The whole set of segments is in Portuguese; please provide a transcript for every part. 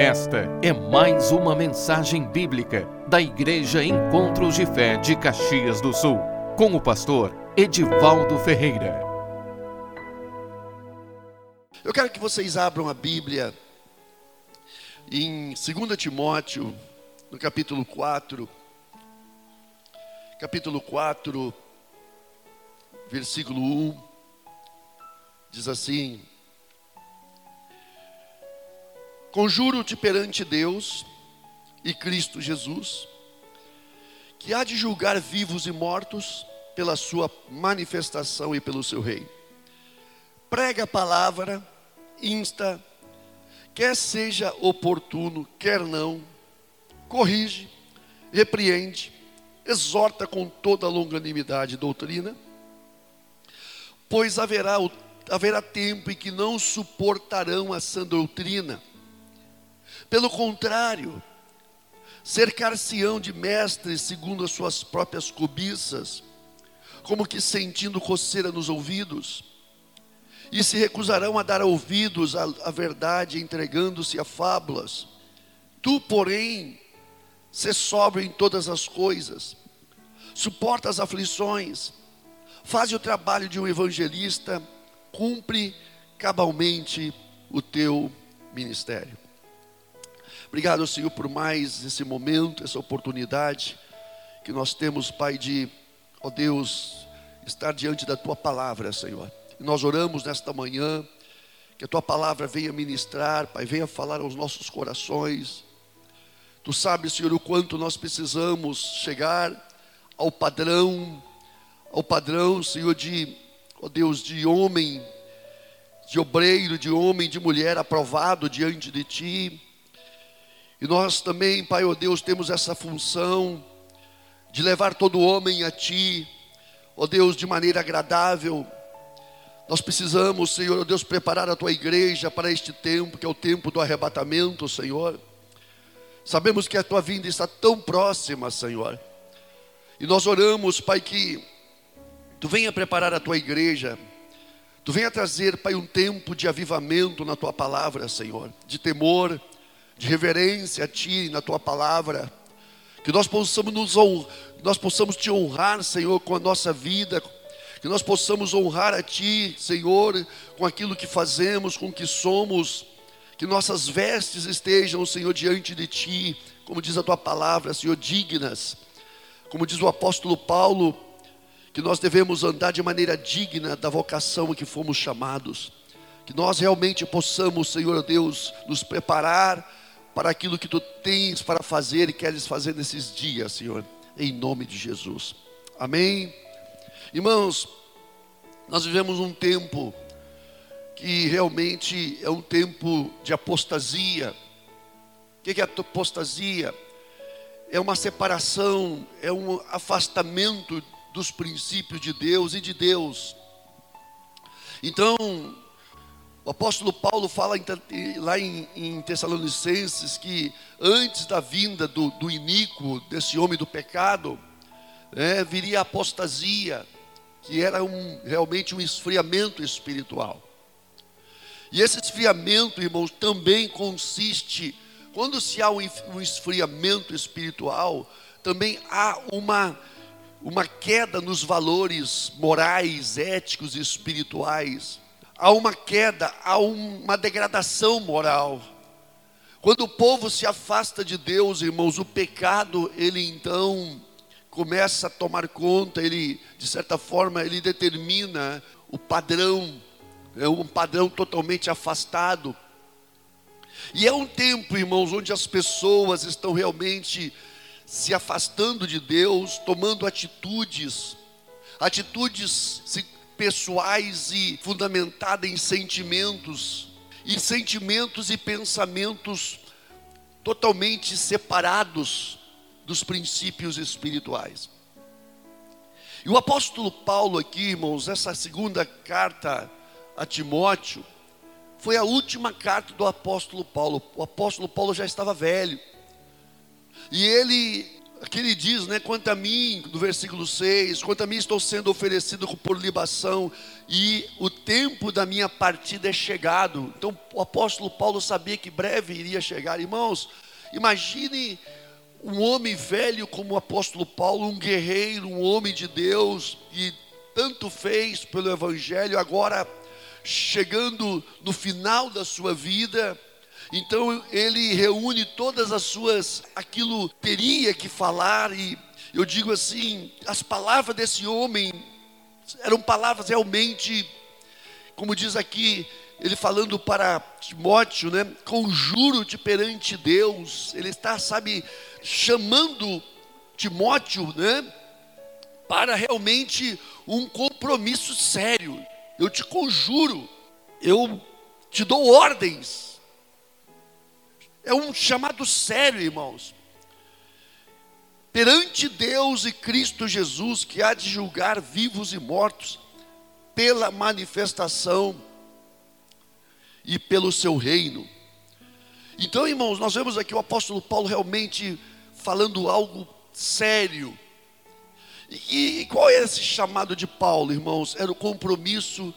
Esta é mais uma mensagem bíblica da Igreja Encontros de Fé de Caxias do Sul, com o pastor Edivaldo Ferreira. Eu quero que vocês abram a Bíblia em 2 Timóteo, no capítulo 4. Capítulo 4, versículo 1. Diz assim: Conjuro-te perante Deus e Cristo Jesus, que há de julgar vivos e mortos pela sua manifestação e pelo seu reino. Prega a palavra, insta, quer seja oportuno, quer não, corrige, repreende, exorta com toda longanimidade e doutrina, pois haverá, haverá tempo em que não suportarão a sã doutrina pelo contrário, cercar-se-ão de mestres segundo as suas próprias cobiças, como que sentindo coceira nos ouvidos, e se recusarão a dar ouvidos à, à verdade, entregando-se a fábulas. Tu, porém, se sóbrio em todas as coisas, suporta as aflições, faz o trabalho de um evangelista, cumpre cabalmente o teu ministério. Obrigado, Senhor, por mais esse momento, essa oportunidade que nós temos, Pai, de, ó Deus, estar diante da Tua palavra, Senhor. Nós oramos nesta manhã, que a Tua palavra venha ministrar, Pai, venha falar aos nossos corações. Tu sabes, Senhor, o quanto nós precisamos chegar ao padrão, ao padrão, Senhor, de, ó Deus, de homem, de obreiro, de homem, de mulher aprovado diante de Ti e nós também, Pai, ó oh Deus, temos essa função de levar todo homem a Ti, ó oh Deus, de maneira agradável. Nós precisamos, Senhor, ó oh Deus, preparar a Tua igreja para este tempo, que é o tempo do arrebatamento, Senhor. Sabemos que a Tua vinda está tão próxima, Senhor. E nós oramos, Pai, que Tu venha preparar a Tua igreja, Tu venha trazer, Pai, um tempo de avivamento na Tua palavra, Senhor, de temor, de reverência a Ti na Tua palavra, que nós possamos, nos honrar, nós possamos Te honrar, Senhor, com a nossa vida, que nós possamos honrar a Ti, Senhor, com aquilo que fazemos, com o que somos, que nossas vestes estejam, Senhor, diante de Ti, como diz a Tua palavra, Senhor, dignas, como diz o apóstolo Paulo, que nós devemos andar de maneira digna da vocação a que fomos chamados, que nós realmente possamos, Senhor Deus, nos preparar para aquilo que tu tens para fazer e queres fazer nesses dias, Senhor, em nome de Jesus. Amém. Irmãos, nós vivemos um tempo que realmente é um tempo de apostasia. O que é apostasia? É uma separação, é um afastamento dos princípios de Deus e de Deus. Então, o apóstolo Paulo fala em, lá em, em, Tessalonicenses que antes da vinda do, do iníquo, desse homem do pecado, né, viria a apostasia, que era um, realmente um esfriamento espiritual. E esse esfriamento, irmãos, também consiste, quando se há um, esfriamento espiritual, também há uma, uma queda nos valores morais, éticos e espirituais há uma queda, há uma degradação moral. Quando o povo se afasta de Deus, irmãos, o pecado, ele então começa a tomar conta, ele, de certa forma, ele determina o padrão, é um padrão totalmente afastado. E é um tempo, irmãos, onde as pessoas estão realmente se afastando de Deus, tomando atitudes, atitudes pessoais e fundamentada em sentimentos, e sentimentos e pensamentos totalmente separados dos princípios espirituais. E o apóstolo Paulo aqui, irmãos, essa segunda carta a Timóteo, foi a última carta do apóstolo Paulo. O apóstolo Paulo já estava velho. E ele Aqui ele diz, né, quanto a mim, no versículo 6, quanto a mim estou sendo oferecido por libação e o tempo da minha partida é chegado. Então o apóstolo Paulo sabia que breve iria chegar. Irmãos, imagine um homem velho como o apóstolo Paulo, um guerreiro, um homem de Deus, que tanto fez pelo evangelho, agora chegando no final da sua vida, então ele reúne todas as suas, aquilo teria que falar, e eu digo assim: as palavras desse homem eram palavras realmente, como diz aqui, ele falando para Timóteo, né? Conjuro-te perante Deus, ele está, sabe, chamando Timóteo, né? Para realmente um compromisso sério. Eu te conjuro, eu te dou ordens é um chamado sério, irmãos. Perante Deus e Cristo Jesus, que há de julgar vivos e mortos, pela manifestação e pelo seu reino. Então, irmãos, nós vemos aqui o apóstolo Paulo realmente falando algo sério. E, e qual é esse chamado de Paulo, irmãos? Era o compromisso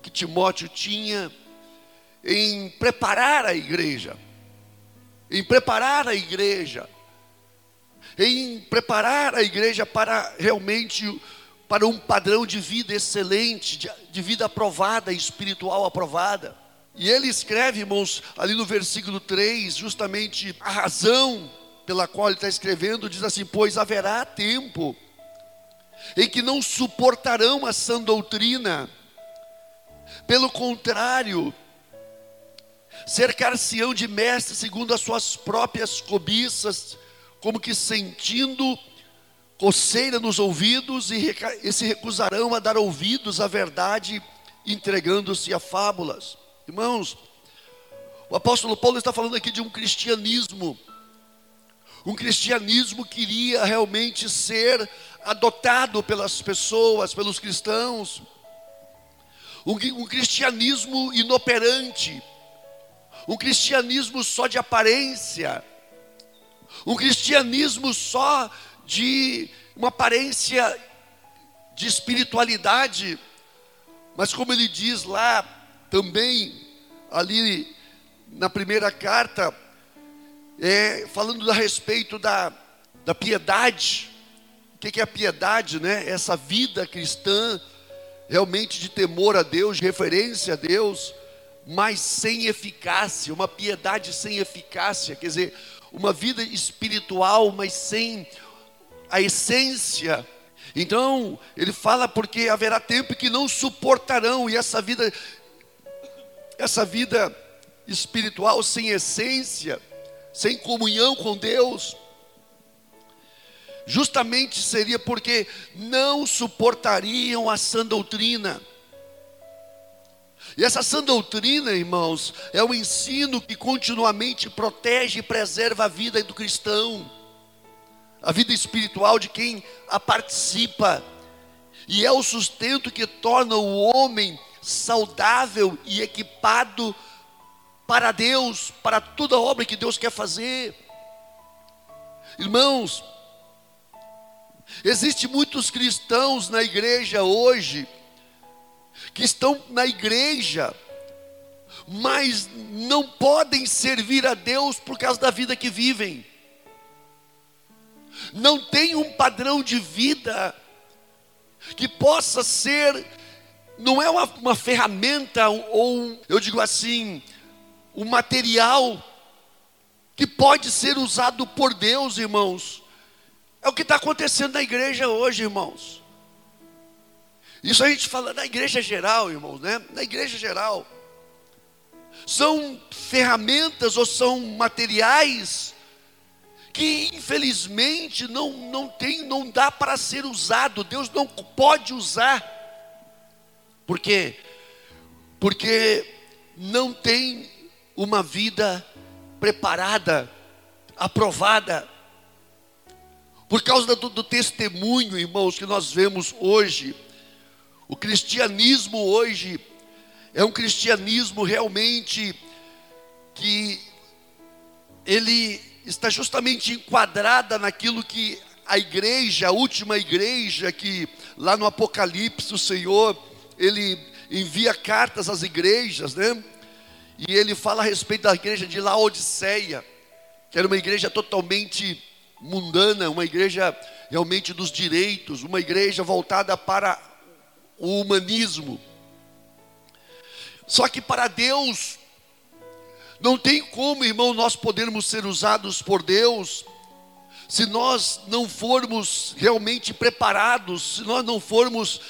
que Timóteo tinha em preparar a igreja em preparar a igreja, em preparar a igreja para realmente para um padrão de vida excelente, de, de vida aprovada, espiritual aprovada. E ele escreve, irmãos, ali no versículo 3, justamente a razão pela qual ele está escrevendo, diz assim: Pois haverá tempo em que não suportarão a sã doutrina, pelo contrário, cercar-se-ão de mestres segundo as suas próprias cobiças, como que sentindo coceira nos ouvidos, e, e se recusarão a dar ouvidos à verdade, entregando-se a fábulas. Irmãos, o apóstolo Paulo está falando aqui de um cristianismo, um cristianismo que iria realmente ser adotado pelas pessoas, pelos cristãos, um, um cristianismo inoperante, um cristianismo só de aparência, um cristianismo só de uma aparência de espiritualidade, mas como ele diz lá também, ali na primeira carta, é, falando a respeito da, da piedade, o que, é a piedade, né? Essa vida cristã, realmente de temor a Deus, de referência a Deus, mas sem eficácia, uma piedade sem eficácia, quer dizer, uma vida espiritual, mas sem a essência. Então, ele fala porque haverá tempo que não suportarão e essa vida essa vida espiritual sem essência, sem comunhão com Deus, justamente seria porque não suportariam a sã doutrina. E essa sã doutrina, irmãos, é o ensino que continuamente protege e preserva a vida do cristão, a vida espiritual de quem a participa, e é o sustento que torna o homem saudável e equipado para Deus, para toda a obra que Deus quer fazer. Irmãos, existem muitos cristãos na igreja hoje que estão na igreja, mas não podem servir a Deus por causa da vida que vivem. Não tem um padrão de vida que possa ser, não é uma, uma ferramenta ou, eu digo assim, um material que pode ser usado por Deus, irmãos. É o que está acontecendo na igreja hoje, irmãos. Isso a gente fala na igreja geral, irmãos, né? Na igreja geral. São ferramentas ou são materiais que infelizmente não, não tem, não dá para ser usado. Deus não pode usar. Por quê? Porque não tem uma vida preparada, aprovada. Por causa do, do testemunho, irmãos, que nós vemos hoje o cristianismo hoje é um cristianismo realmente que ele está justamente enquadrada naquilo que a igreja, a última igreja que lá no Apocalipse o Senhor, ele envia cartas às igrejas, né? E ele fala a respeito da igreja de Laodiceia, que era uma igreja totalmente mundana, uma igreja realmente dos direitos, uma igreja voltada para o humanismo. Só que para Deus, não tem como, irmão, nós podermos ser usados por Deus, se nós não formos realmente preparados, se nós não formos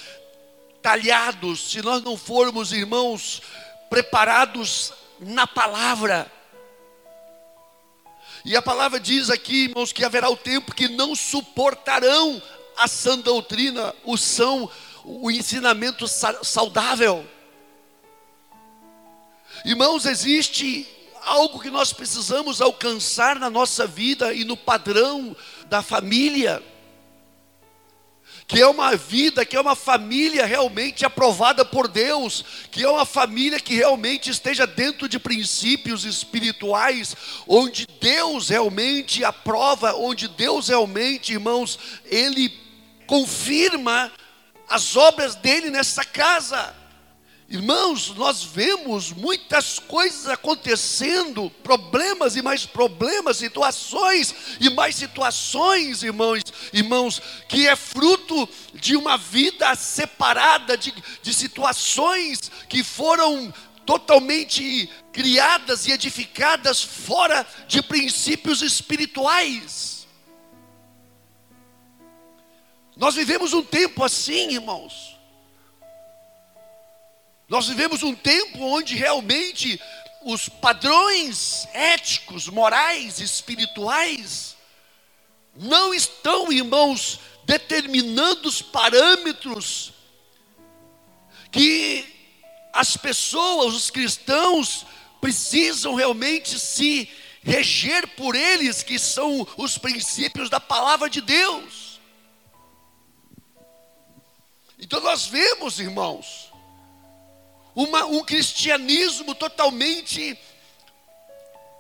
talhados, se nós não formos, irmãos, preparados na palavra. E a palavra diz aqui, irmãos, que haverá o tempo que não suportarão a sã doutrina, o são, o ensinamento saudável. Irmãos, existe algo que nós precisamos alcançar na nossa vida e no padrão da família que é uma vida, que é uma família realmente aprovada por Deus, que é uma família que realmente esteja dentro de princípios espirituais, onde Deus realmente aprova, onde Deus realmente, irmãos, Ele confirma as obras dele nessa casa. Irmãos, nós vemos muitas coisas acontecendo, problemas e mais problemas, situações e mais situações, irmãos, irmãos, que é fruto de uma vida separada, de, de situações que foram totalmente criadas e edificadas fora de princípios espirituais. Nós vivemos um tempo assim, irmãos nós vivemos um tempo onde realmente os padrões éticos, morais, espirituais não estão, irmãos, determinando os parâmetros que as pessoas, os cristãos, precisam realmente se reger por eles, que são os princípios da palavra de Deus. Então nós vemos, irmãos, uma, um cristianismo totalmente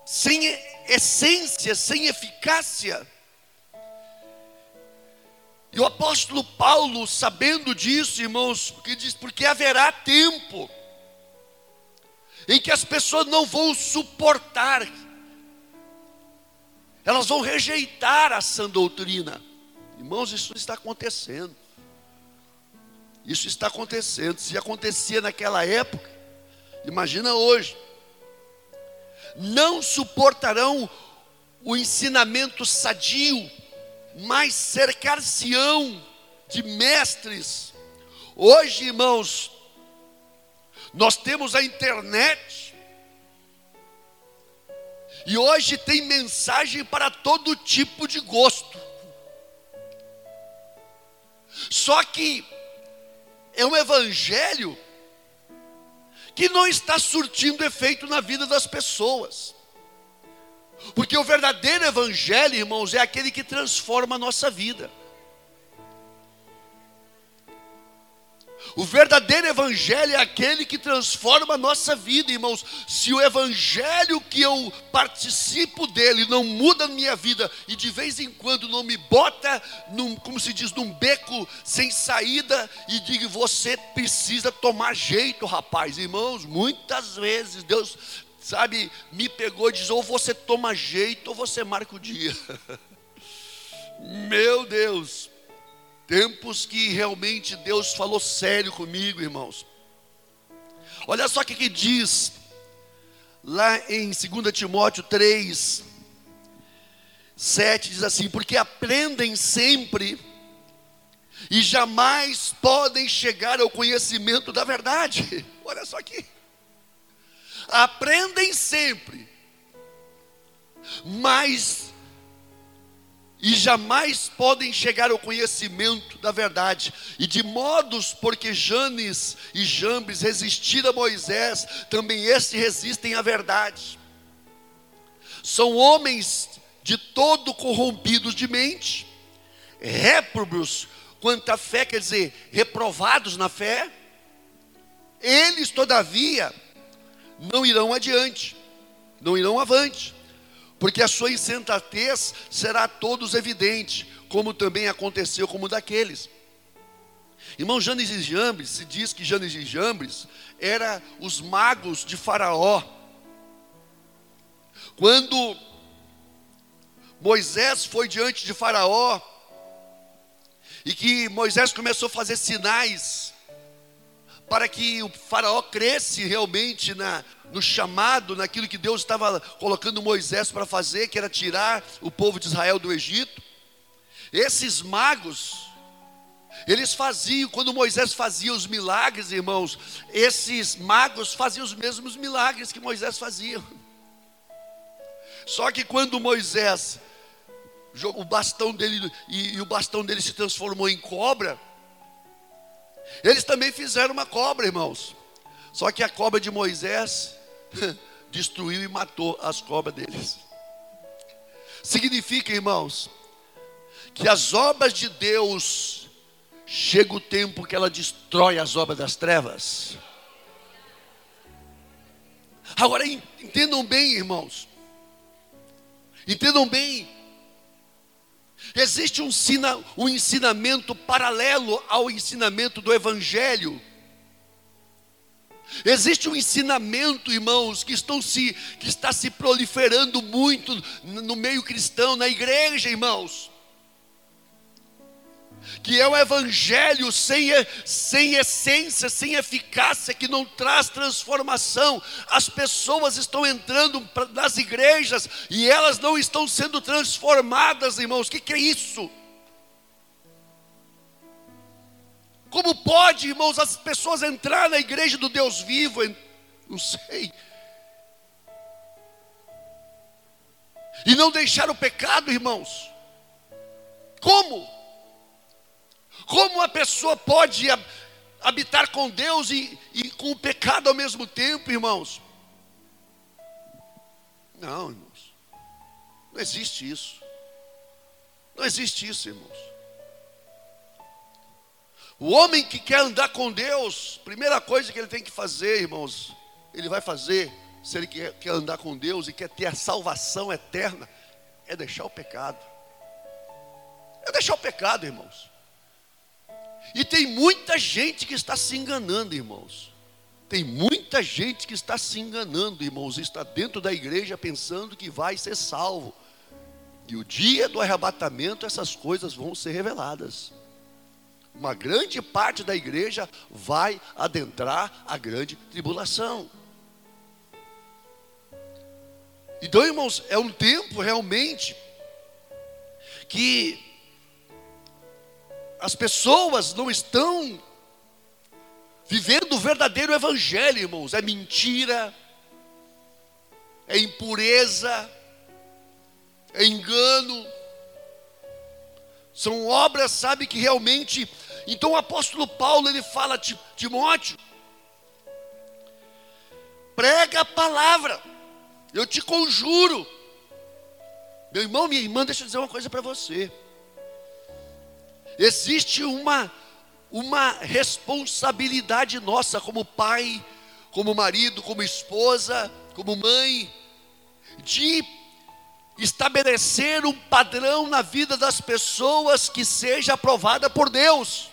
sem essência, sem eficácia. E o apóstolo Paulo, sabendo disso, irmãos, porque diz: porque haverá tempo em que as pessoas não vão suportar, elas vão rejeitar a sã doutrina. Irmãos, isso está acontecendo. Isso está acontecendo. Se acontecia naquela época, imagina hoje. Não suportarão o ensinamento sadio, mas cercar-se-ão de mestres. Hoje, irmãos, nós temos a internet. E hoje tem mensagem para todo tipo de gosto. Só que é um evangelho que não está surtindo efeito na vida das pessoas. Porque o verdadeiro evangelho, irmãos, é aquele que transforma a nossa vida. O verdadeiro evangelho é aquele que transforma a nossa vida, irmãos. Se o evangelho que eu participo dele não muda a minha vida e de vez em quando não me bota, num, como se diz, num beco sem saída e diga, você precisa tomar jeito, rapaz. Irmãos, muitas vezes Deus, sabe, me pegou e diz, ou você toma jeito ou você marca o dia. Meu Deus, Tempos que realmente Deus falou sério comigo, irmãos. Olha só o que, que diz lá em 2 Timóteo 3, 7 diz assim: Porque aprendem sempre e jamais podem chegar ao conhecimento da verdade. Olha só aqui. Aprendem sempre, mas e jamais podem chegar ao conhecimento da verdade, e de modos porque Janes e Jambes resistiram a Moisés, também estes resistem à verdade. São homens de todo corrompidos de mente, réprobos quanto à fé, quer dizer, reprovados na fé. Eles, todavia, não irão adiante, não irão avante porque a sua insensatez será a todos evidente, como também aconteceu como daqueles. Irmão, Janes e Jambres, se diz que Janes e Jambres era os magos de Faraó. Quando Moisés foi diante de Faraó, e que Moisés começou a fazer sinais para que o faraó cresce realmente na, no chamado, naquilo que Deus estava colocando Moisés para fazer, que era tirar o povo de Israel do Egito. Esses magos, eles faziam, quando Moisés fazia os milagres, irmãos, esses magos faziam os mesmos milagres que Moisés fazia. Só que quando Moisés o bastão dele e, e o bastão dele se transformou em cobra, eles também fizeram uma cobra, irmãos. Só que a cobra de Moisés destruiu e matou as cobras deles. Significa, irmãos, que as obras de Deus chega o tempo que ela destrói as obras das trevas. Agora entendam bem, irmãos. Entendam bem Existe um, um ensinamento paralelo ao ensinamento do Evangelho. Existe um ensinamento, irmãos, que, estão se, que está se proliferando muito no meio cristão, na igreja, irmãos que é o evangelho sem, sem essência, sem eficácia, que não traz transformação. As pessoas estão entrando nas igrejas e elas não estão sendo transformadas, irmãos. O que, que é isso? Como pode, irmãos, as pessoas entrar na igreja do Deus vivo? Não sei. E não deixar o pecado, irmãos. Como? Como a pessoa pode habitar com Deus e, e com o pecado ao mesmo tempo, irmãos? Não, irmãos. Não existe isso. Não existe isso, irmãos. O homem que quer andar com Deus, primeira coisa que ele tem que fazer, irmãos, ele vai fazer, se ele quer, quer andar com Deus e quer ter a salvação eterna, é deixar o pecado. É deixar o pecado, irmãos. E tem muita gente que está se enganando, irmãos. Tem muita gente que está se enganando, irmãos, está dentro da igreja pensando que vai ser salvo. E o dia do arrebatamento essas coisas vão ser reveladas. Uma grande parte da igreja vai adentrar a grande tribulação. Então, irmãos, é um tempo realmente que as pessoas não estão vivendo o verdadeiro evangelho, irmãos. É mentira, é impureza, é engano. São obras, sabe, que realmente. Então o apóstolo Paulo ele fala, Timóteo, prega a palavra, eu te conjuro. Meu irmão, minha irmã, deixa eu dizer uma coisa para você. Existe uma, uma responsabilidade nossa como pai, como marido, como esposa, como mãe, de estabelecer um padrão na vida das pessoas que seja aprovada por Deus.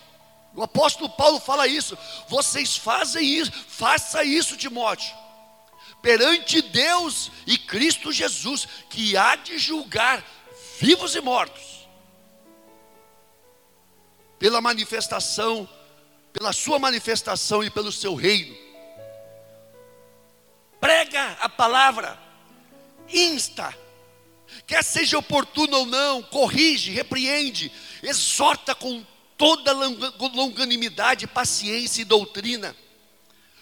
O apóstolo Paulo fala isso. Vocês fazem isso, faça isso, Timóteo. Perante Deus e Cristo Jesus, que há de julgar vivos e mortos pela manifestação, pela sua manifestação e pelo seu reino. Prega a palavra, insta, quer seja oportuno ou não, corrige, repreende, exorta com toda longanimidade, paciência e doutrina,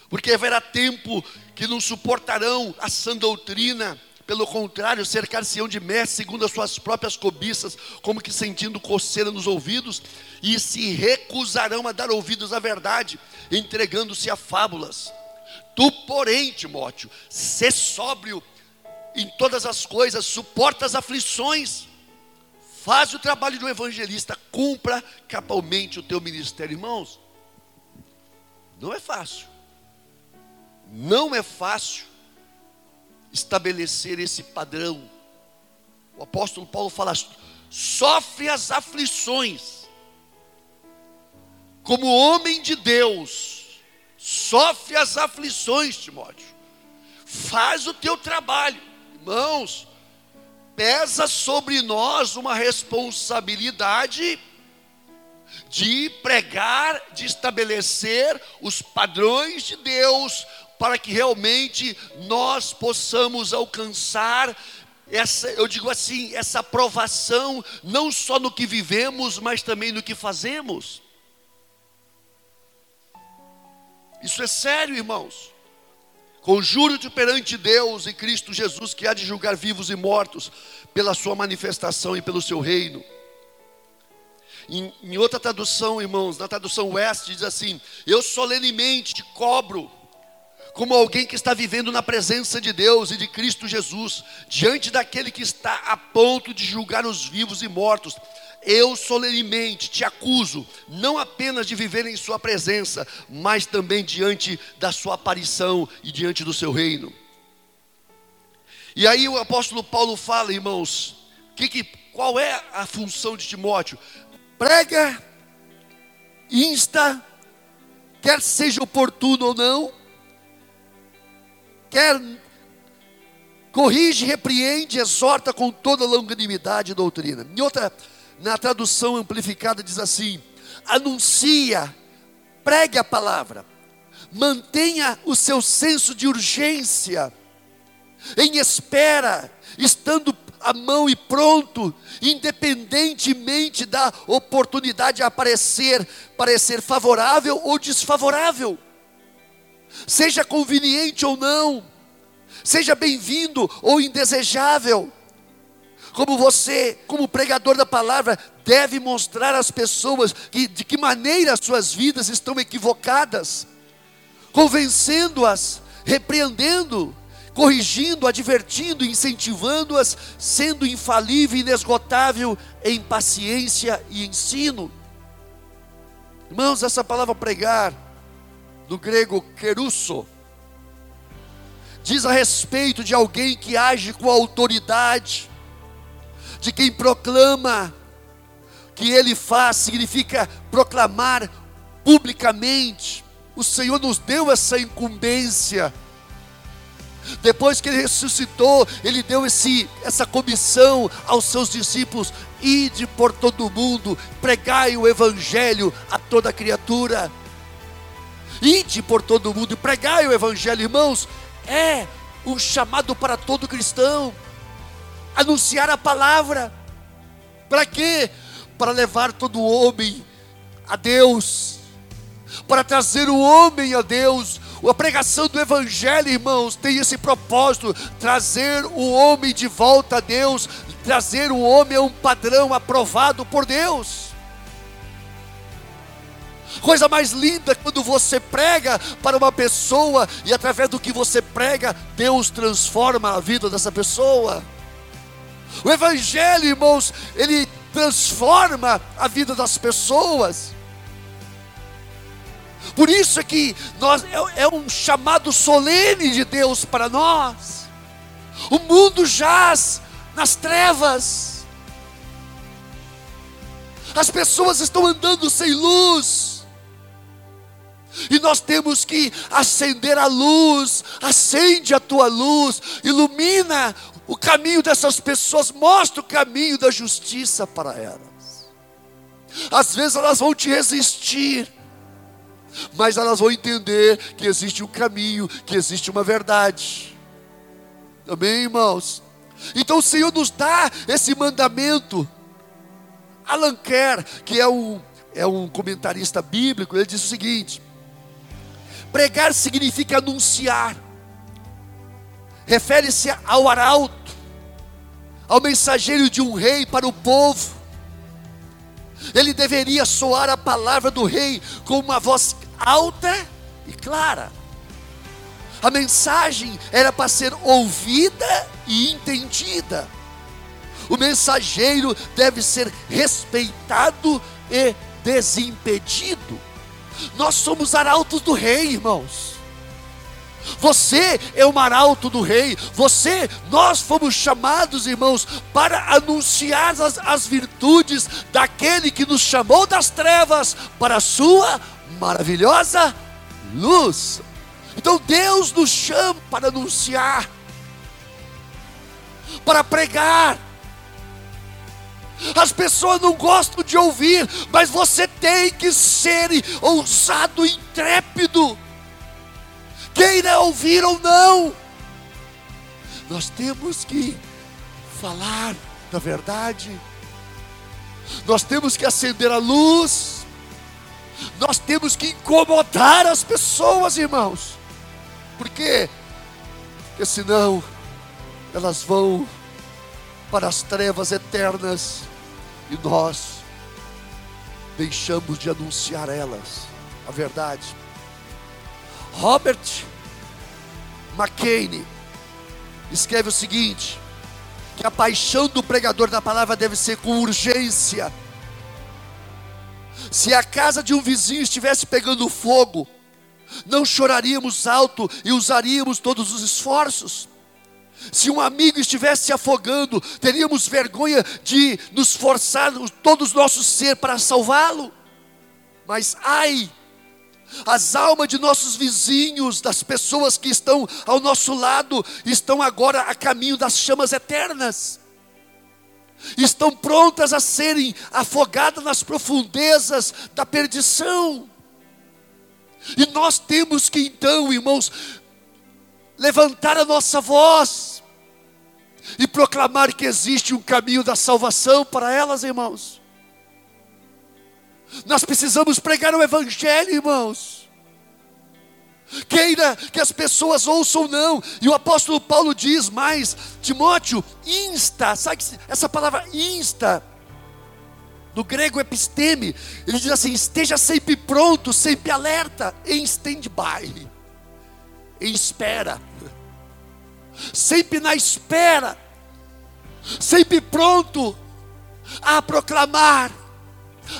porque haverá tempo que não suportarão a sã doutrina pelo contrário, cercar-se-ão de mestres segundo as suas próprias cobiças, como que sentindo coceira nos ouvidos, e se recusarão a dar ouvidos à verdade, entregando-se a fábulas. Tu, porém, Timóteo, sê sóbrio em todas as coisas, suporta as aflições, faz o trabalho de um evangelista, cumpra cabalmente o teu ministério, irmãos. Não é fácil. Não é fácil estabelecer esse padrão. O apóstolo Paulo fala, sofre as aflições, como homem de Deus, sofre as aflições, Timóteo, faz o teu trabalho, irmãos, pesa sobre nós uma responsabilidade de pregar, de estabelecer os padrões de Deus, para que realmente nós possamos alcançar essa, eu digo assim, essa aprovação, não só no que vivemos, mas também no que fazemos. Isso é sério, irmãos. Conjuro-te perante Deus e Cristo Jesus, que há de julgar vivos e mortos, pela sua manifestação e pelo seu reino. Em, em outra tradução, irmãos, na tradução West, diz assim: Eu solenemente te cobro como alguém que está vivendo na presença de Deus e de Cristo Jesus, diante daquele que está a ponto de julgar os vivos e mortos. Eu solenemente te acuso, não apenas de viver em Sua presença, mas também diante da Sua aparição e diante do Seu reino. E aí o apóstolo Paulo fala, irmãos, que, que, qual é a função de Timóteo? Prega, insta, quer seja oportuno ou não, quer corrige, repreende, exorta com toda longanimidade e doutrina. Em outra, na tradução amplificada diz assim: anuncia, pregue a palavra, mantenha o seu senso de urgência, em espera, estando à mão e pronto, independentemente da oportunidade a aparecer, parecer favorável ou desfavorável seja conveniente ou não, seja bem-vindo ou indesejável. Como você, como pregador da palavra, deve mostrar às pessoas que, de que maneira as suas vidas estão equivocadas, convencendo-as, repreendendo, corrigindo, advertindo, incentivando-as, sendo infalível e inesgotável em paciência e ensino. Irmãos, essa palavra pregar do grego querusso, diz a respeito de alguém que age com autoridade, de quem proclama, que ele faz, significa proclamar publicamente. O Senhor nos deu essa incumbência. Depois que ele ressuscitou, ele deu esse, essa comissão aos seus discípulos: ide por todo o mundo, pregai o evangelho a toda criatura. Ide por todo o mundo e pregai o Evangelho, irmãos. É um chamado para todo cristão. Anunciar a palavra. Para quê? Para levar todo homem a Deus. Para trazer o homem a Deus. A pregação do Evangelho, irmãos, tem esse propósito: trazer o homem de volta a Deus, trazer o homem a um padrão aprovado por Deus. Coisa mais linda quando você prega para uma pessoa e através do que você prega, Deus transforma a vida dessa pessoa. O Evangelho, irmãos, ele transforma a vida das pessoas. Por isso é que nós, é, é um chamado solene de Deus para nós. O mundo jaz nas trevas. As pessoas estão andando sem luz. E nós temos que acender a luz, acende a tua luz, ilumina o caminho dessas pessoas, mostra o caminho da justiça para elas. Às vezes elas vão te resistir, mas elas vão entender que existe um caminho, que existe uma verdade. Amém, irmãos? Então o Senhor nos dá esse mandamento. Alan Kerr, que é um, é um comentarista bíblico, ele diz o seguinte: Pregar significa anunciar, refere-se ao arauto, ao mensageiro de um rei para o povo. Ele deveria soar a palavra do rei com uma voz alta e clara. A mensagem era para ser ouvida e entendida. O mensageiro deve ser respeitado e desimpedido. Nós somos arautos do rei, irmãos. Você é o maralto do rei. Você, nós fomos chamados, irmãos, para anunciar as, as virtudes daquele que nos chamou das trevas para a sua maravilhosa luz. Então Deus nos chama para anunciar, para pregar. As pessoas não gostam de ouvir, mas você tem que ser ousado, intrépido queira ouvir ou não. Nós temos que falar da verdade, nós temos que acender a luz, nós temos que incomodar as pessoas, irmãos. Por quê? Porque senão elas vão para as trevas eternas e nós deixamos de anunciar elas a verdade. Robert McCain escreve o seguinte: que a paixão do pregador da palavra deve ser com urgência. Se a casa de um vizinho estivesse pegando fogo, não choraríamos alto e usaríamos todos os esforços. Se um amigo estivesse se afogando, teríamos vergonha de nos forçar todo o nosso ser para salvá-lo. Mas ai as almas de nossos vizinhos, das pessoas que estão ao nosso lado, estão agora a caminho das chamas eternas. Estão prontas a serem afogadas nas profundezas da perdição. E nós temos que então, irmãos, levantar a nossa voz e proclamar que existe um caminho da salvação para elas, irmãos. Nós precisamos pregar o Evangelho, irmãos. Queira que as pessoas ouçam ou não, e o apóstolo Paulo diz mais: Timóteo, insta, sabe essa palavra insta, no grego episteme, ele diz assim: esteja sempre pronto, sempre alerta, em stand-by, em espera, sempre na espera, sempre pronto a proclamar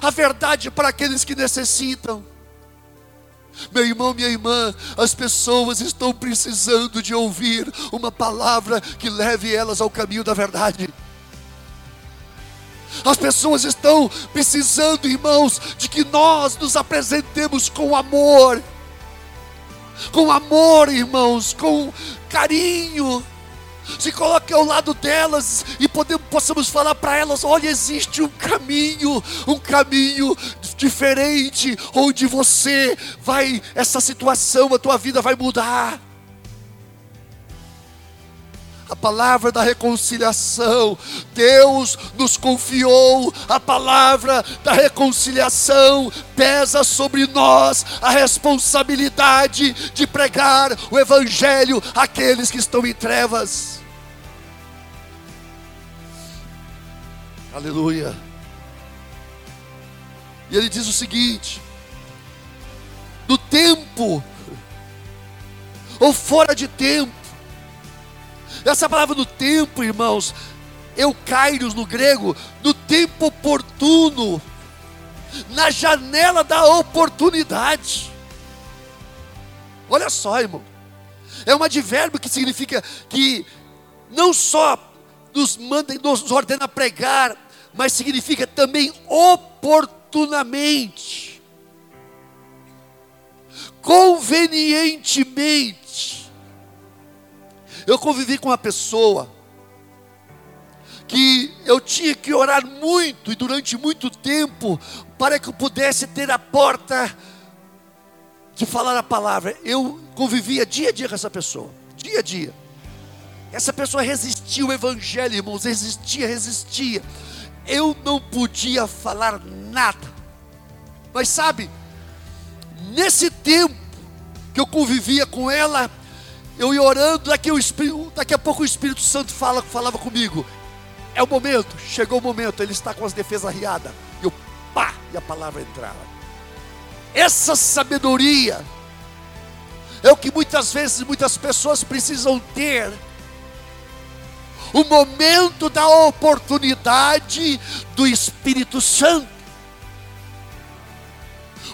a verdade para aqueles que necessitam. Meu irmão, minha irmã, as pessoas estão precisando de ouvir uma palavra que leve elas ao caminho da verdade. As pessoas estão precisando, irmãos, de que nós nos apresentemos com amor, com amor, irmãos, com carinho, se coloque ao lado delas e podemos, possamos falar para elas: olha, existe um caminho, um caminho diferente, onde você vai, essa situação, a tua vida vai mudar. A palavra da reconciliação, Deus nos confiou, a palavra da reconciliação pesa sobre nós a responsabilidade de pregar o Evangelho àqueles que estão em trevas. Aleluia. E ele diz o seguinte: no tempo, ou fora de tempo, essa palavra no tempo, irmãos, eukairos no grego, no tempo oportuno, na janela da oportunidade. Olha só, irmão, é um advérbio que significa que não só nos manda nos ordena pregar, mas significa também oportunamente, convenientemente. Eu convivi com uma pessoa que eu tinha que orar muito e durante muito tempo para que eu pudesse ter a porta de falar a palavra. Eu convivia dia a dia com essa pessoa, dia a dia. Essa pessoa resistia ao Evangelho, irmãos, resistia, resistia. Eu não podia falar nada. Mas sabe, nesse tempo que eu convivia com ela, eu ia orando, daqui, o Espírito, daqui a pouco o Espírito Santo fala, falava comigo. É o momento, chegou o momento, ele está com as defesas arriadas. E eu, pá, e a palavra entrava. Essa sabedoria é o que muitas vezes muitas pessoas precisam ter o momento da oportunidade do Espírito Santo.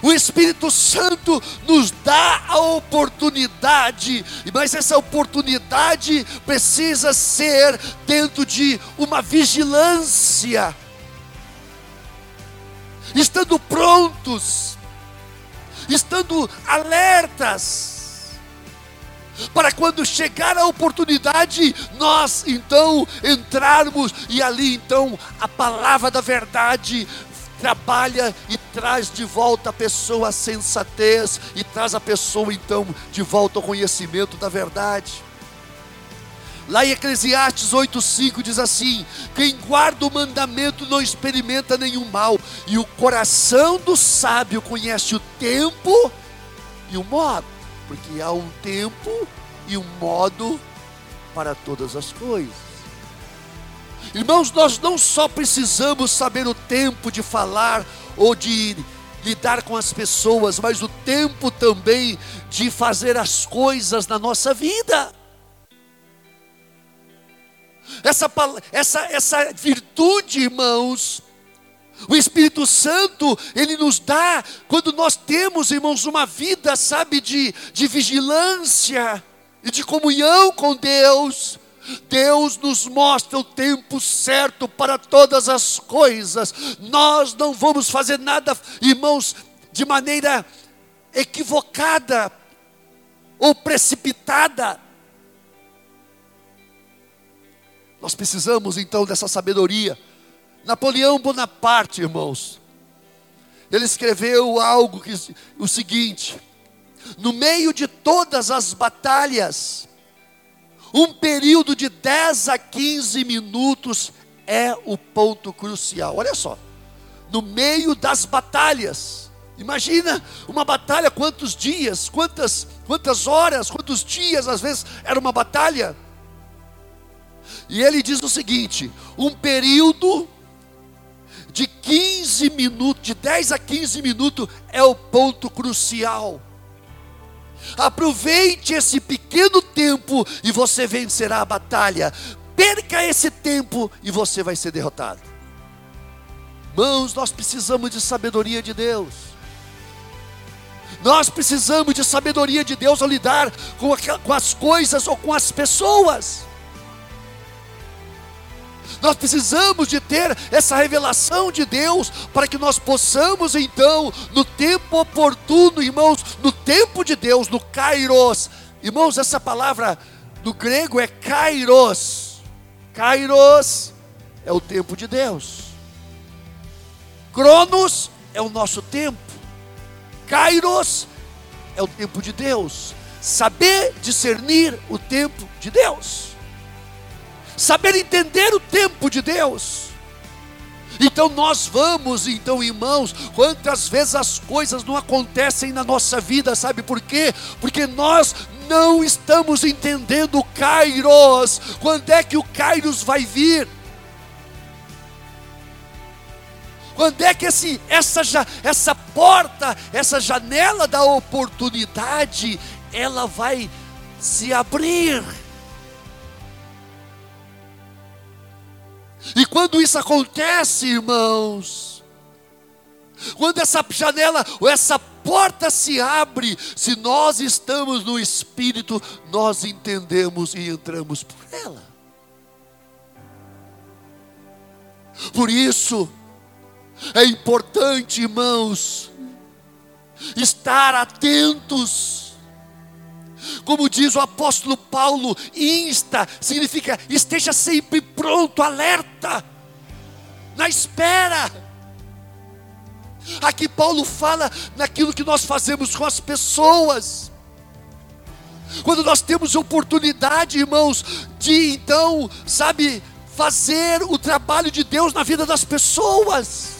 O Espírito Santo nos dá a oportunidade, mas essa oportunidade precisa ser dentro de uma vigilância, estando prontos, estando alertas para quando chegar a oportunidade, nós então entrarmos e ali então a palavra da verdade trabalha e traz de volta a pessoa à sensatez e traz a pessoa então de volta ao conhecimento da verdade. Lá em Eclesiastes 8,5 diz assim: Quem guarda o mandamento não experimenta nenhum mal, e o coração do sábio conhece o tempo e o modo, porque há um tempo e um modo para todas as coisas. Irmãos, nós não só precisamos saber o tempo de falar ou de lidar com as pessoas, mas o tempo também de fazer as coisas na nossa vida. Essa, essa, essa virtude, irmãos, o Espírito Santo, ele nos dá, quando nós temos, irmãos, uma vida, sabe, de, de vigilância e de comunhão com Deus, Deus nos mostra o tempo certo para todas as coisas. Nós não vamos fazer nada, irmãos, de maneira equivocada ou precipitada. Nós precisamos então dessa sabedoria. Napoleão Bonaparte, irmãos, ele escreveu algo que o seguinte: no meio de todas as batalhas, um período de 10 a 15 minutos é o ponto crucial. Olha só, no meio das batalhas, imagina uma batalha, quantos dias, quantas, quantas horas, quantos dias, às vezes era uma batalha. E ele diz o seguinte: um período de 15 minutos, de 10 a 15 minutos, é o ponto crucial. Aproveite esse pequeno tempo e você vencerá a batalha. Perca esse tempo e você vai ser derrotado. Irmãos, nós precisamos de sabedoria de Deus. Nós precisamos de sabedoria de Deus ao lidar com as coisas ou com as pessoas. Nós precisamos de ter essa revelação de Deus para que nós possamos então, no tempo oportuno, irmãos, no tempo de Deus, no kairos. Irmãos, essa palavra do grego é kairos. Kairos é o tempo de Deus. Cronos é o nosso tempo. Kairos é o tempo de Deus. Saber discernir o tempo de Deus saber entender o tempo de Deus. Então nós vamos, então irmãos, quantas vezes as coisas não acontecem na nossa vida, sabe por quê? Porque nós não estamos entendendo o Kairos. Quando é que o Kairos vai vir? Quando é que esse, essa, essa porta, essa janela da oportunidade, ela vai se abrir? E quando isso acontece, irmãos, quando essa janela ou essa porta se abre, se nós estamos no Espírito, nós entendemos e entramos por ela. Por isso, é importante, irmãos, estar atentos como diz o apóstolo Paulo, insta significa esteja sempre pronto, alerta, na espera. Aqui Paulo fala naquilo que nós fazemos com as pessoas. Quando nós temos oportunidade, irmãos, de então, sabe, fazer o trabalho de Deus na vida das pessoas.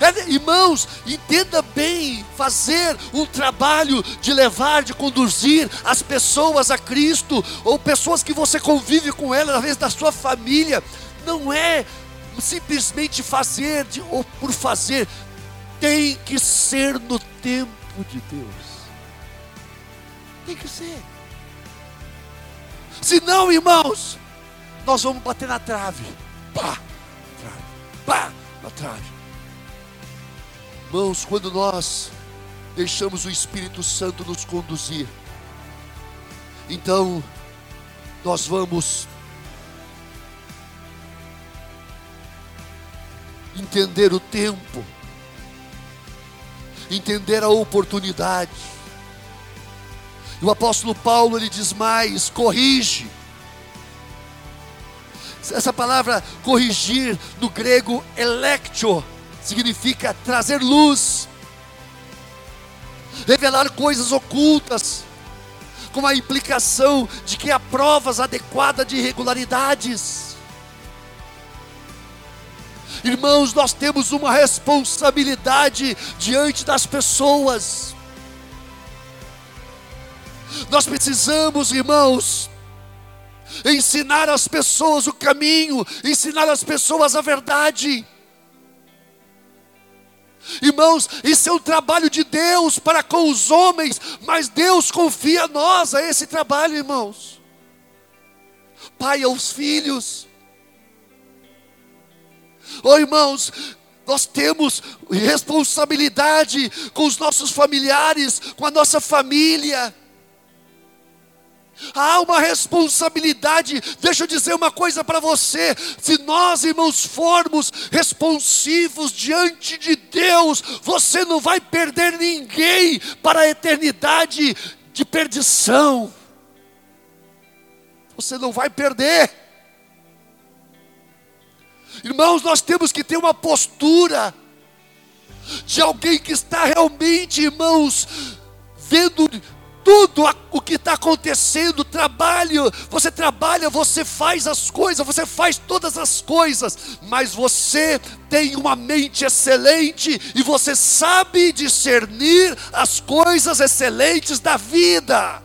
É, irmãos, entenda bem, fazer um trabalho de levar, de conduzir as pessoas a Cristo, ou pessoas que você convive com elas, às vezes da sua família, não é simplesmente fazer de, ou por fazer, tem que ser no tempo de Deus. Tem que ser. Senão, irmãos, nós vamos bater na trave. Pá, trave, pá, na trave. Irmãos, quando nós deixamos o Espírito Santo nos conduzir, então nós vamos entender o tempo, entender a oportunidade. E o apóstolo Paulo ele diz mais: corrige. Essa palavra corrigir no grego electio significa trazer luz, revelar coisas ocultas, com a implicação de que há provas adequadas de irregularidades. Irmãos, nós temos uma responsabilidade diante das pessoas. Nós precisamos, irmãos, ensinar as pessoas o caminho, ensinar as pessoas a verdade. Irmãos, isso é um trabalho de Deus para com os homens, mas Deus confia a nós a esse trabalho, irmãos. Pai aos filhos. Oh, irmãos, nós temos responsabilidade com os nossos familiares, com a nossa família. Há uma responsabilidade. Deixa eu dizer uma coisa para você: se nós, irmãos, formos responsivos diante de Deus, você não vai perder ninguém para a eternidade de perdição. Você não vai perder. Irmãos, nós temos que ter uma postura de alguém que está realmente, irmãos, vendo tudo o que está acontecendo, trabalho, você trabalha, você faz as coisas, você faz todas as coisas, mas você tem uma mente excelente e você sabe discernir as coisas excelentes da vida.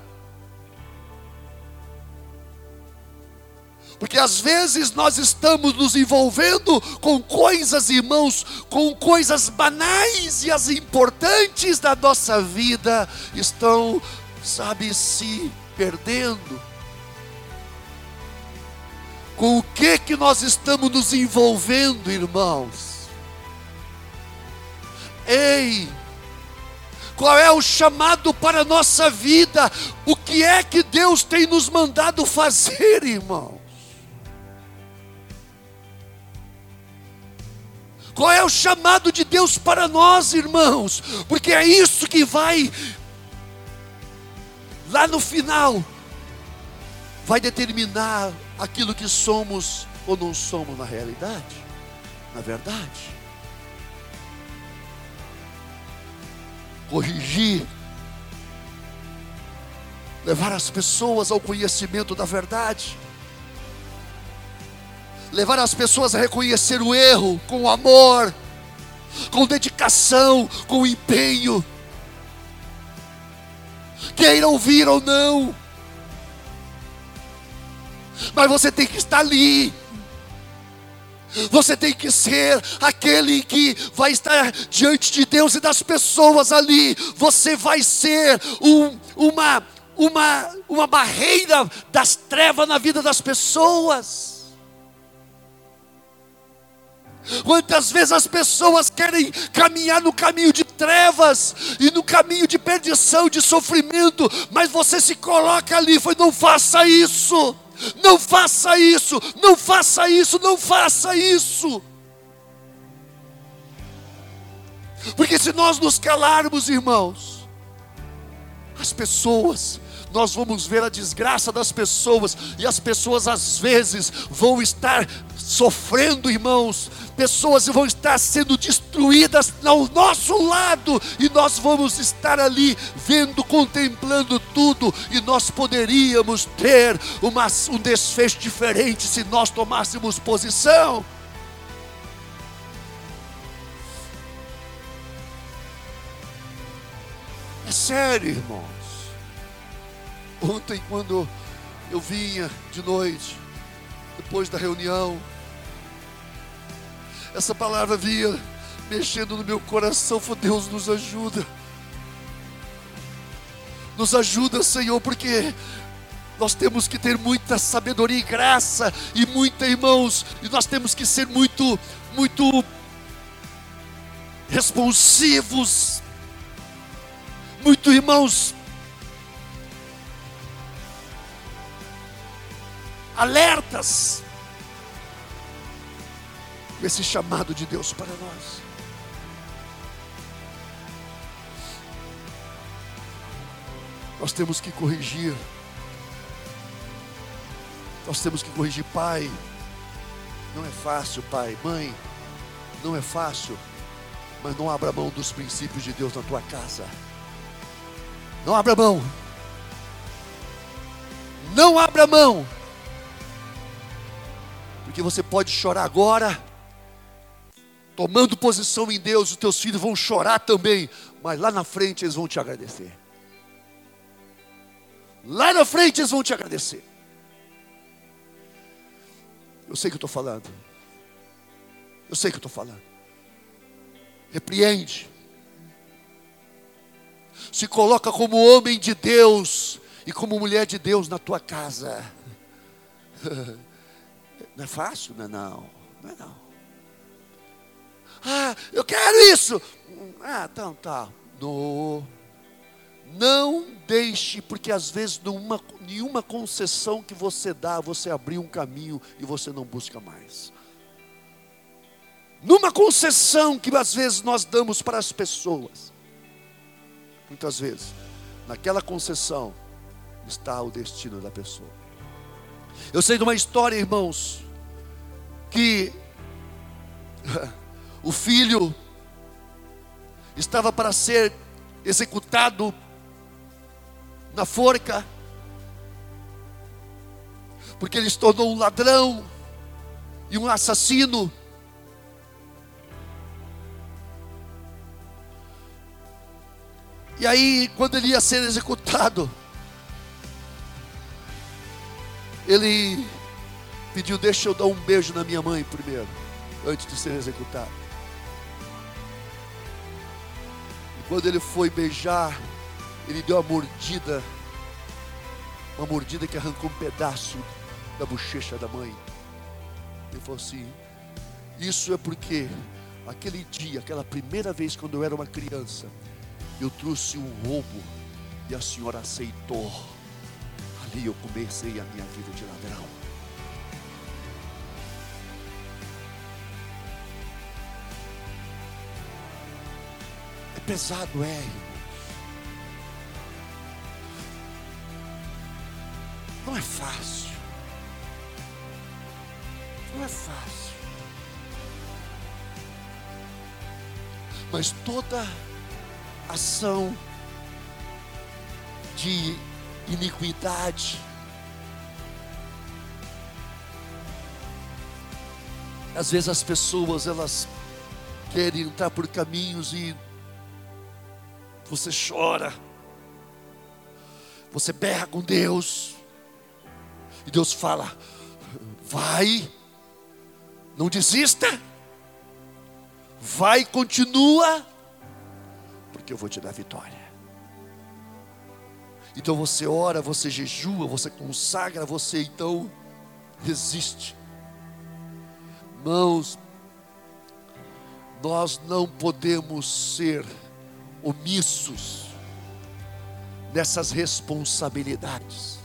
Porque às vezes nós estamos nos envolvendo com coisas, irmãos, com coisas banais e as importantes da nossa vida estão sabe, se perdendo. Com o que que nós estamos nos envolvendo, irmãos? Ei, qual é o chamado para a nossa vida? O que é que Deus tem nos mandado fazer, irmãos? Qual é o chamado de Deus para nós, irmãos? Porque é isso que vai lá no final, vai determinar aquilo que somos ou não somos na realidade, na verdade. Corrigir, levar as pessoas ao conhecimento da verdade, levar as pessoas a reconhecer o erro com amor, com dedicação, com empenho queira ouvir ou não. Mas você tem que estar ali. Você tem que ser aquele que vai estar diante de Deus e das pessoas ali. Você vai ser um, uma, uma, uma barreira das trevas na vida das pessoas. Quantas vezes as pessoas querem caminhar no caminho de trevas e no caminho de perdição, de sofrimento, mas você se coloca ali e foi: não faça isso, não faça isso, não faça isso, não faça isso. Porque se nós nos calarmos, irmãos, as pessoas nós vamos ver a desgraça das pessoas, e as pessoas às vezes vão estar sofrendo, irmãos, pessoas vão estar sendo destruídas ao nosso lado, e nós vamos estar ali vendo, contemplando tudo, e nós poderíamos ter uma, um desfecho diferente se nós tomássemos posição. É sério, irmãos. Ontem, quando eu vinha de noite, depois da reunião, essa palavra vinha mexendo no meu coração. Falei, Deus nos ajuda. Nos ajuda, Senhor, porque nós temos que ter muita sabedoria e graça, e muita, irmãos, e nós temos que ser muito, muito responsivos, muito irmãos, alertas esse chamado de Deus para nós. Nós temos que corrigir. Nós temos que corrigir, pai. Não é fácil, pai, mãe. Não é fácil. Mas não abra mão dos princípios de Deus na tua casa. Não abra mão. Não abra mão. Porque você pode chorar agora, tomando posição em Deus, os teus filhos vão chorar também, mas lá na frente eles vão te agradecer. Lá na frente eles vão te agradecer. Eu sei que eu estou falando. Eu sei que eu estou falando. Repreende. Se coloca como homem de Deus e como mulher de Deus na tua casa. Não é fácil? Não é não. Não é não. Ah, eu quero isso. Ah, então tá. No. Não deixe, porque às vezes numa, nenhuma concessão que você dá, você abriu um caminho e você não busca mais. Numa concessão que às vezes nós damos para as pessoas, muitas vezes, naquela concessão está o destino da pessoa. Eu sei de uma história, irmãos, que o filho estava para ser executado na forca, porque ele se tornou um ladrão e um assassino. E aí, quando ele ia ser executado, ele pediu: Deixa eu dar um beijo na minha mãe primeiro, antes de ser executado. E quando ele foi beijar, ele deu uma mordida, uma mordida que arrancou um pedaço da bochecha da mãe. Ele falou assim: Isso é porque aquele dia, aquela primeira vez quando eu era uma criança, eu trouxe um roubo e a senhora aceitou. Ali eu comecei a minha vida de ladrão. Pesado, é. Não é fácil. Não é fácil. Mas toda ação de iniquidade, às vezes as pessoas elas querem entrar por caminhos e você chora, você berra com Deus, e Deus fala: vai, não desista, vai, continua, porque eu vou te dar vitória. Então você ora, você jejua, você consagra, você então resiste. Mãos, nós não podemos ser omissos nessas responsabilidades.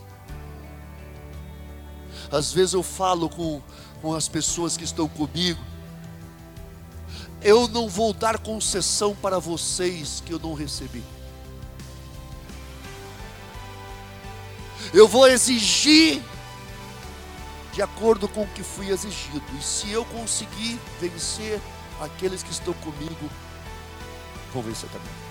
Às vezes eu falo com, com as pessoas que estão comigo, eu não vou dar concessão para vocês que eu não recebi. Eu vou exigir de acordo com o que fui exigido. E se eu conseguir vencer aqueles que estão comigo, vou vencer também.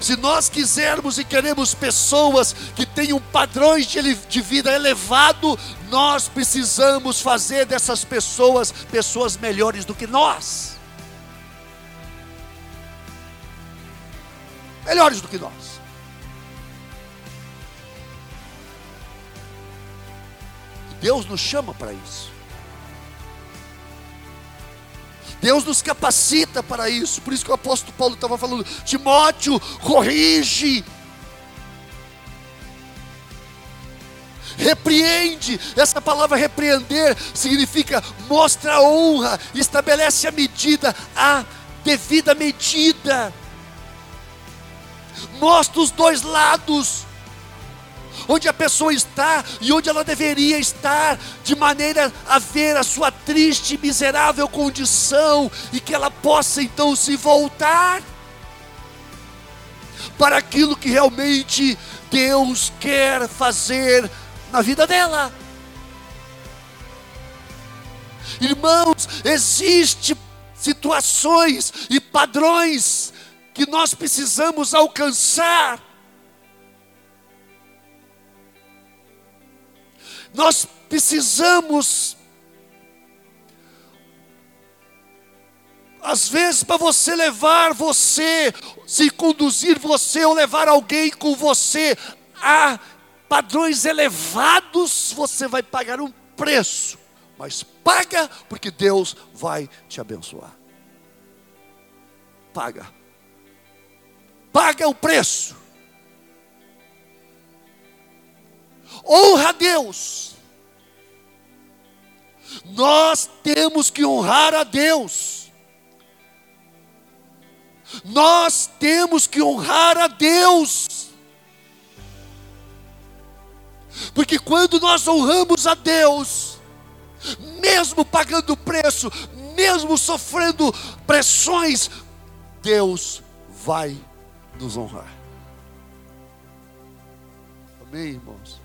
Se nós quisermos e queremos pessoas que tenham padrões de, vida elevado, nós precisamos fazer dessas pessoas pessoas melhores do que nós. Melhores do que nós. Deus nos chama para isso. Deus nos capacita para isso. Por isso que o apóstolo Paulo estava falando: Timóteo, corrige. repreende. Essa palavra repreender significa mostra honra, estabelece a medida, a devida medida. Mostra os dois lados onde a pessoa está e onde ela deveria estar, de maneira a ver a sua triste e miserável condição e que ela possa então se voltar para aquilo que realmente Deus quer fazer na vida dela. Irmãos, existem situações e padrões que nós precisamos alcançar Nós precisamos, às vezes, para você levar você, se conduzir você ou levar alguém com você a padrões elevados, você vai pagar um preço, mas paga porque Deus vai te abençoar. Paga. Paga o preço. Honra a Deus. Nós temos que honrar a Deus. Nós temos que honrar a Deus. Porque quando nós honramos a Deus, mesmo pagando preço, mesmo sofrendo pressões, Deus vai nos honrar. Amém, irmãos?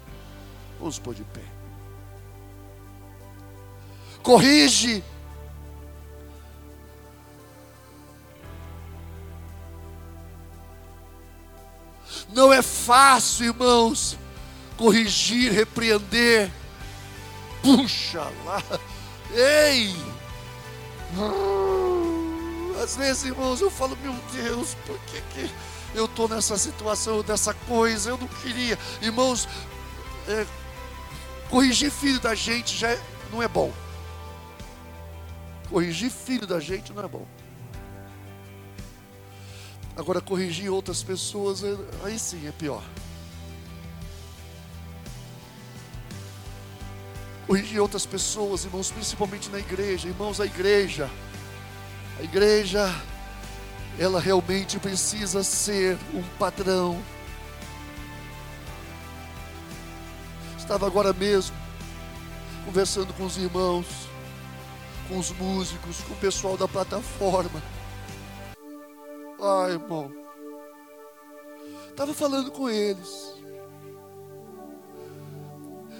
Vamos pôr de pé. Corrige. Não é fácil, irmãos, corrigir, repreender. Puxa lá. Ei! Às vezes, irmãos, eu falo, meu Deus, por que, que eu estou nessa situação, dessa coisa? Eu não queria. Irmãos, é, Corrigir filho da gente já é, não é bom. Corrigir filho da gente não é bom. Agora, corrigir outras pessoas, é, aí sim é pior. Corrigir outras pessoas, irmãos, principalmente na igreja. Irmãos, a igreja, a igreja, ela realmente precisa ser um padrão Estava agora mesmo conversando com os irmãos, com os músicos, com o pessoal da plataforma. Ai, irmão. Estava falando com eles.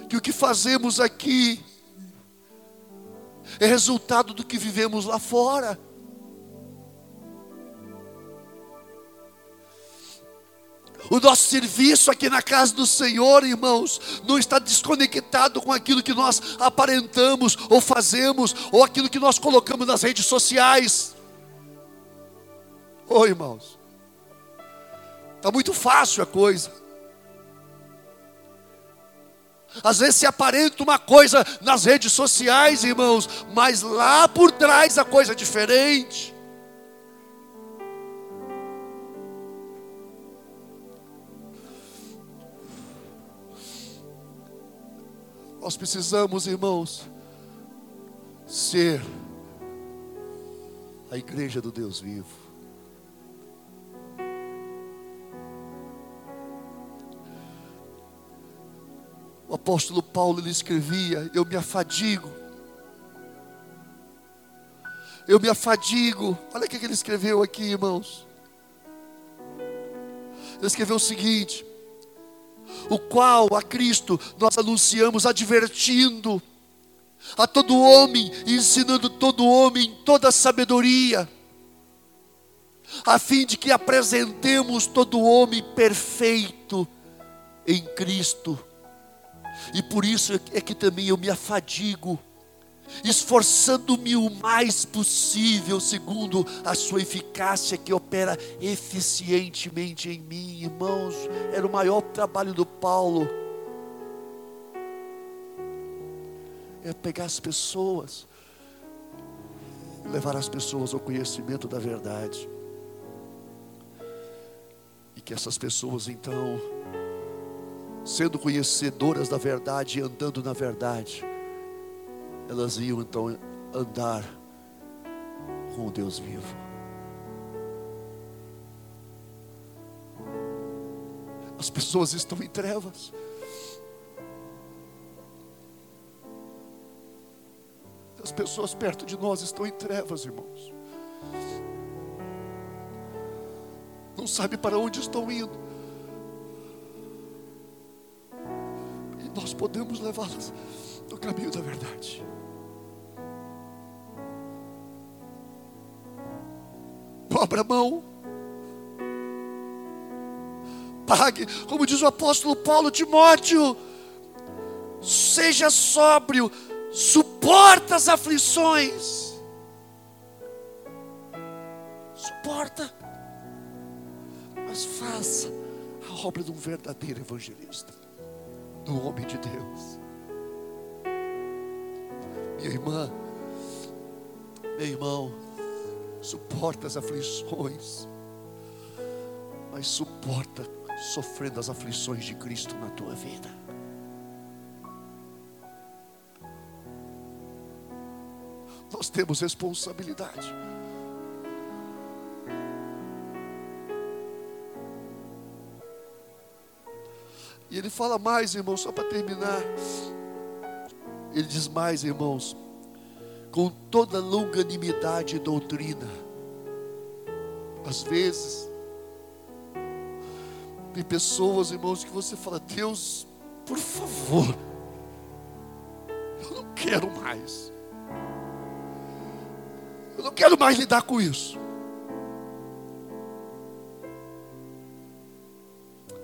Que o que fazemos aqui é resultado do que vivemos lá fora. O nosso serviço aqui na casa do Senhor, irmãos, não está desconectado com aquilo que nós aparentamos ou fazemos, ou aquilo que nós colocamos nas redes sociais. Oi, irmãos, está muito fácil a coisa. Às vezes se aparenta uma coisa nas redes sociais, irmãos, mas lá por trás a coisa é diferente. Nós precisamos, irmãos, ser a igreja do Deus vivo. O apóstolo Paulo ele escrevia: Eu me afadigo. Eu me afadigo. Olha o que ele escreveu aqui, irmãos. Ele escreveu o seguinte: o qual a Cristo nós anunciamos advertindo a todo homem, ensinando todo homem toda sabedoria, a fim de que apresentemos todo homem perfeito em Cristo. E por isso é que também eu me afadigo esforçando-me o mais possível, segundo a sua eficácia que opera eficientemente em mim, irmãos. Era o maior trabalho do Paulo. É pegar as pessoas, levar as pessoas ao conhecimento da verdade. E que essas pessoas então sendo conhecedoras da verdade e andando na verdade, elas iam então andar com o Deus vivo. As pessoas estão em trevas. As pessoas perto de nós estão em trevas, irmãos. Não sabe para onde estão indo. E nós podemos levá-las no caminho da verdade. Não abra mão. Pague, como diz o apóstolo Paulo Timóteo, seja sóbrio, suporta as aflições. Suporta, mas faça a obra de um verdadeiro evangelista, do homem de Deus. Minha irmã, meu irmão, suporta as aflições, mas suporta sofrendo as aflições de Cristo na tua vida. Nós temos responsabilidade. E ele fala mais, irmãos, só para terminar. Ele diz mais, irmãos, com toda longanimidade e doutrina. Às vezes, tem pessoas, irmãos, que você fala, Deus, por favor, eu não quero mais. Eu não quero mais lidar com isso.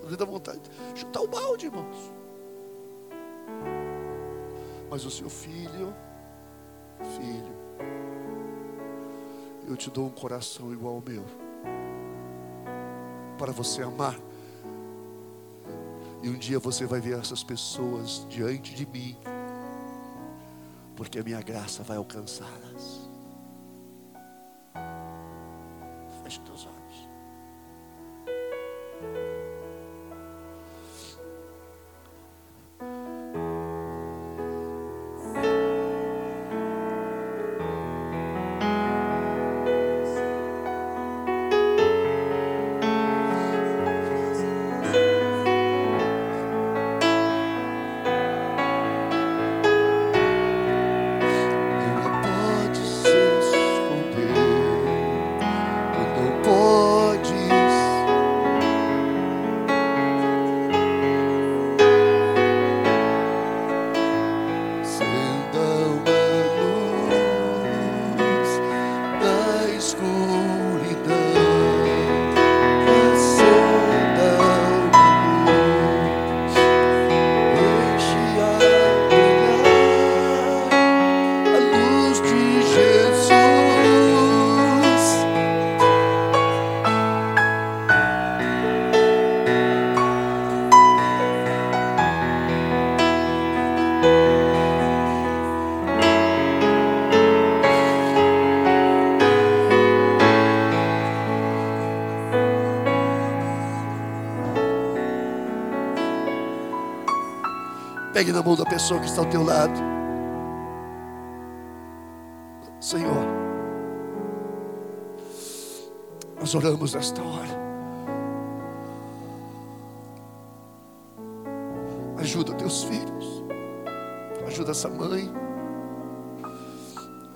Me dá vontade de chutar o balde, irmãos. Mas o seu filho, filho, eu te dou um coração igual ao meu, para você amar. E um dia você vai ver essas pessoas diante de mim, porque a minha graça vai alcançá-las. Pegue na mão da pessoa que está ao teu lado. Senhor, nós oramos nesta hora. Ajuda teus filhos. Ajuda essa mãe.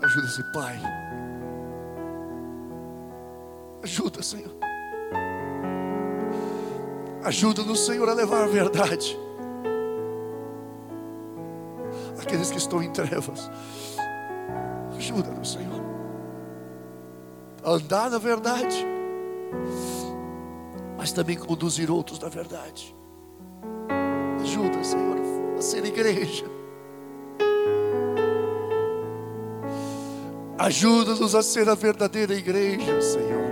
Ajuda esse pai. Ajuda, Senhor. Ajuda-nos, Senhor, a levar a verdade. Aqueles que estão em trevas. Ajuda-nos, Senhor. A andar na verdade. Mas também conduzir outros na verdade. Ajuda, Senhor, a ser igreja. Ajuda-nos a ser a verdadeira igreja, Senhor.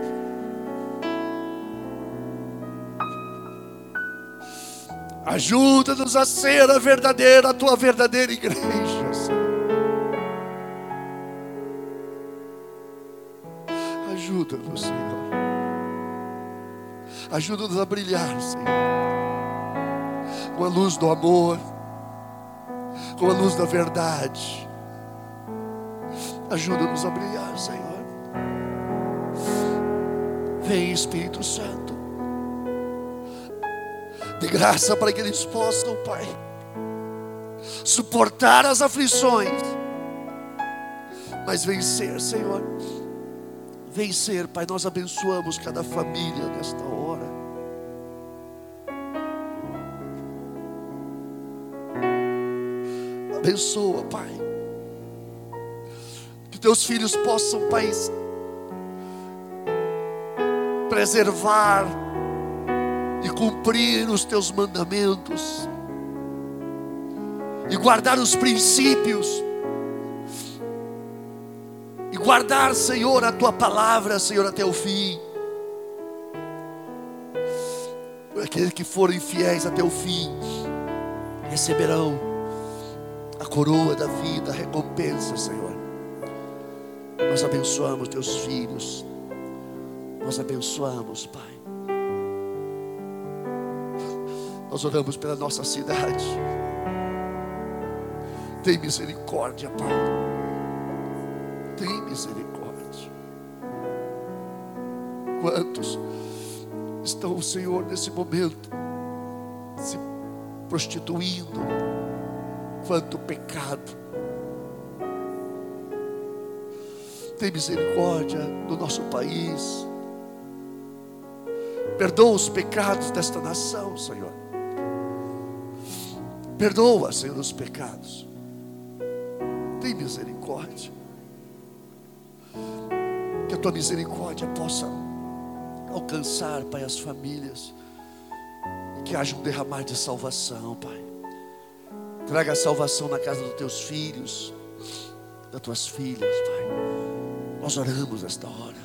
Ajuda-nos a ser a verdadeira, a tua verdadeira igreja. Ajuda-nos, Senhor. Ajuda-nos a brilhar, Senhor. Com a luz do amor, com a luz da verdade. Ajuda-nos a brilhar, Senhor. Vem, Espírito Santo. De graça para que eles possam, Pai, suportar as aflições, mas vencer, Senhor. Vencer, Pai, nós abençoamos cada família nesta hora. Abençoa, Pai. Que teus filhos possam, Pai, preservar cumprir os teus mandamentos e guardar os princípios e guardar, Senhor, a tua palavra, Senhor, até o fim. Aqueles que forem fiéis até o fim receberão a coroa da vida, a recompensa, Senhor. Nós abençoamos teus filhos. Nós abençoamos, Pai. Nós oramos pela nossa cidade. Tem misericórdia, Pai. Tem misericórdia. Quantos estão, Senhor, nesse momento se prostituindo? Quanto pecado. Tem misericórdia do nosso país Perdoa os pecados desta nação, Senhor. Perdoa, Senhor, os pecados. Tem misericórdia. Que a tua misericórdia possa alcançar, Pai, as famílias. Que haja um derramar de salvação, Pai. Traga a salvação na casa dos teus filhos, das tuas filhas, Pai. Nós oramos esta hora.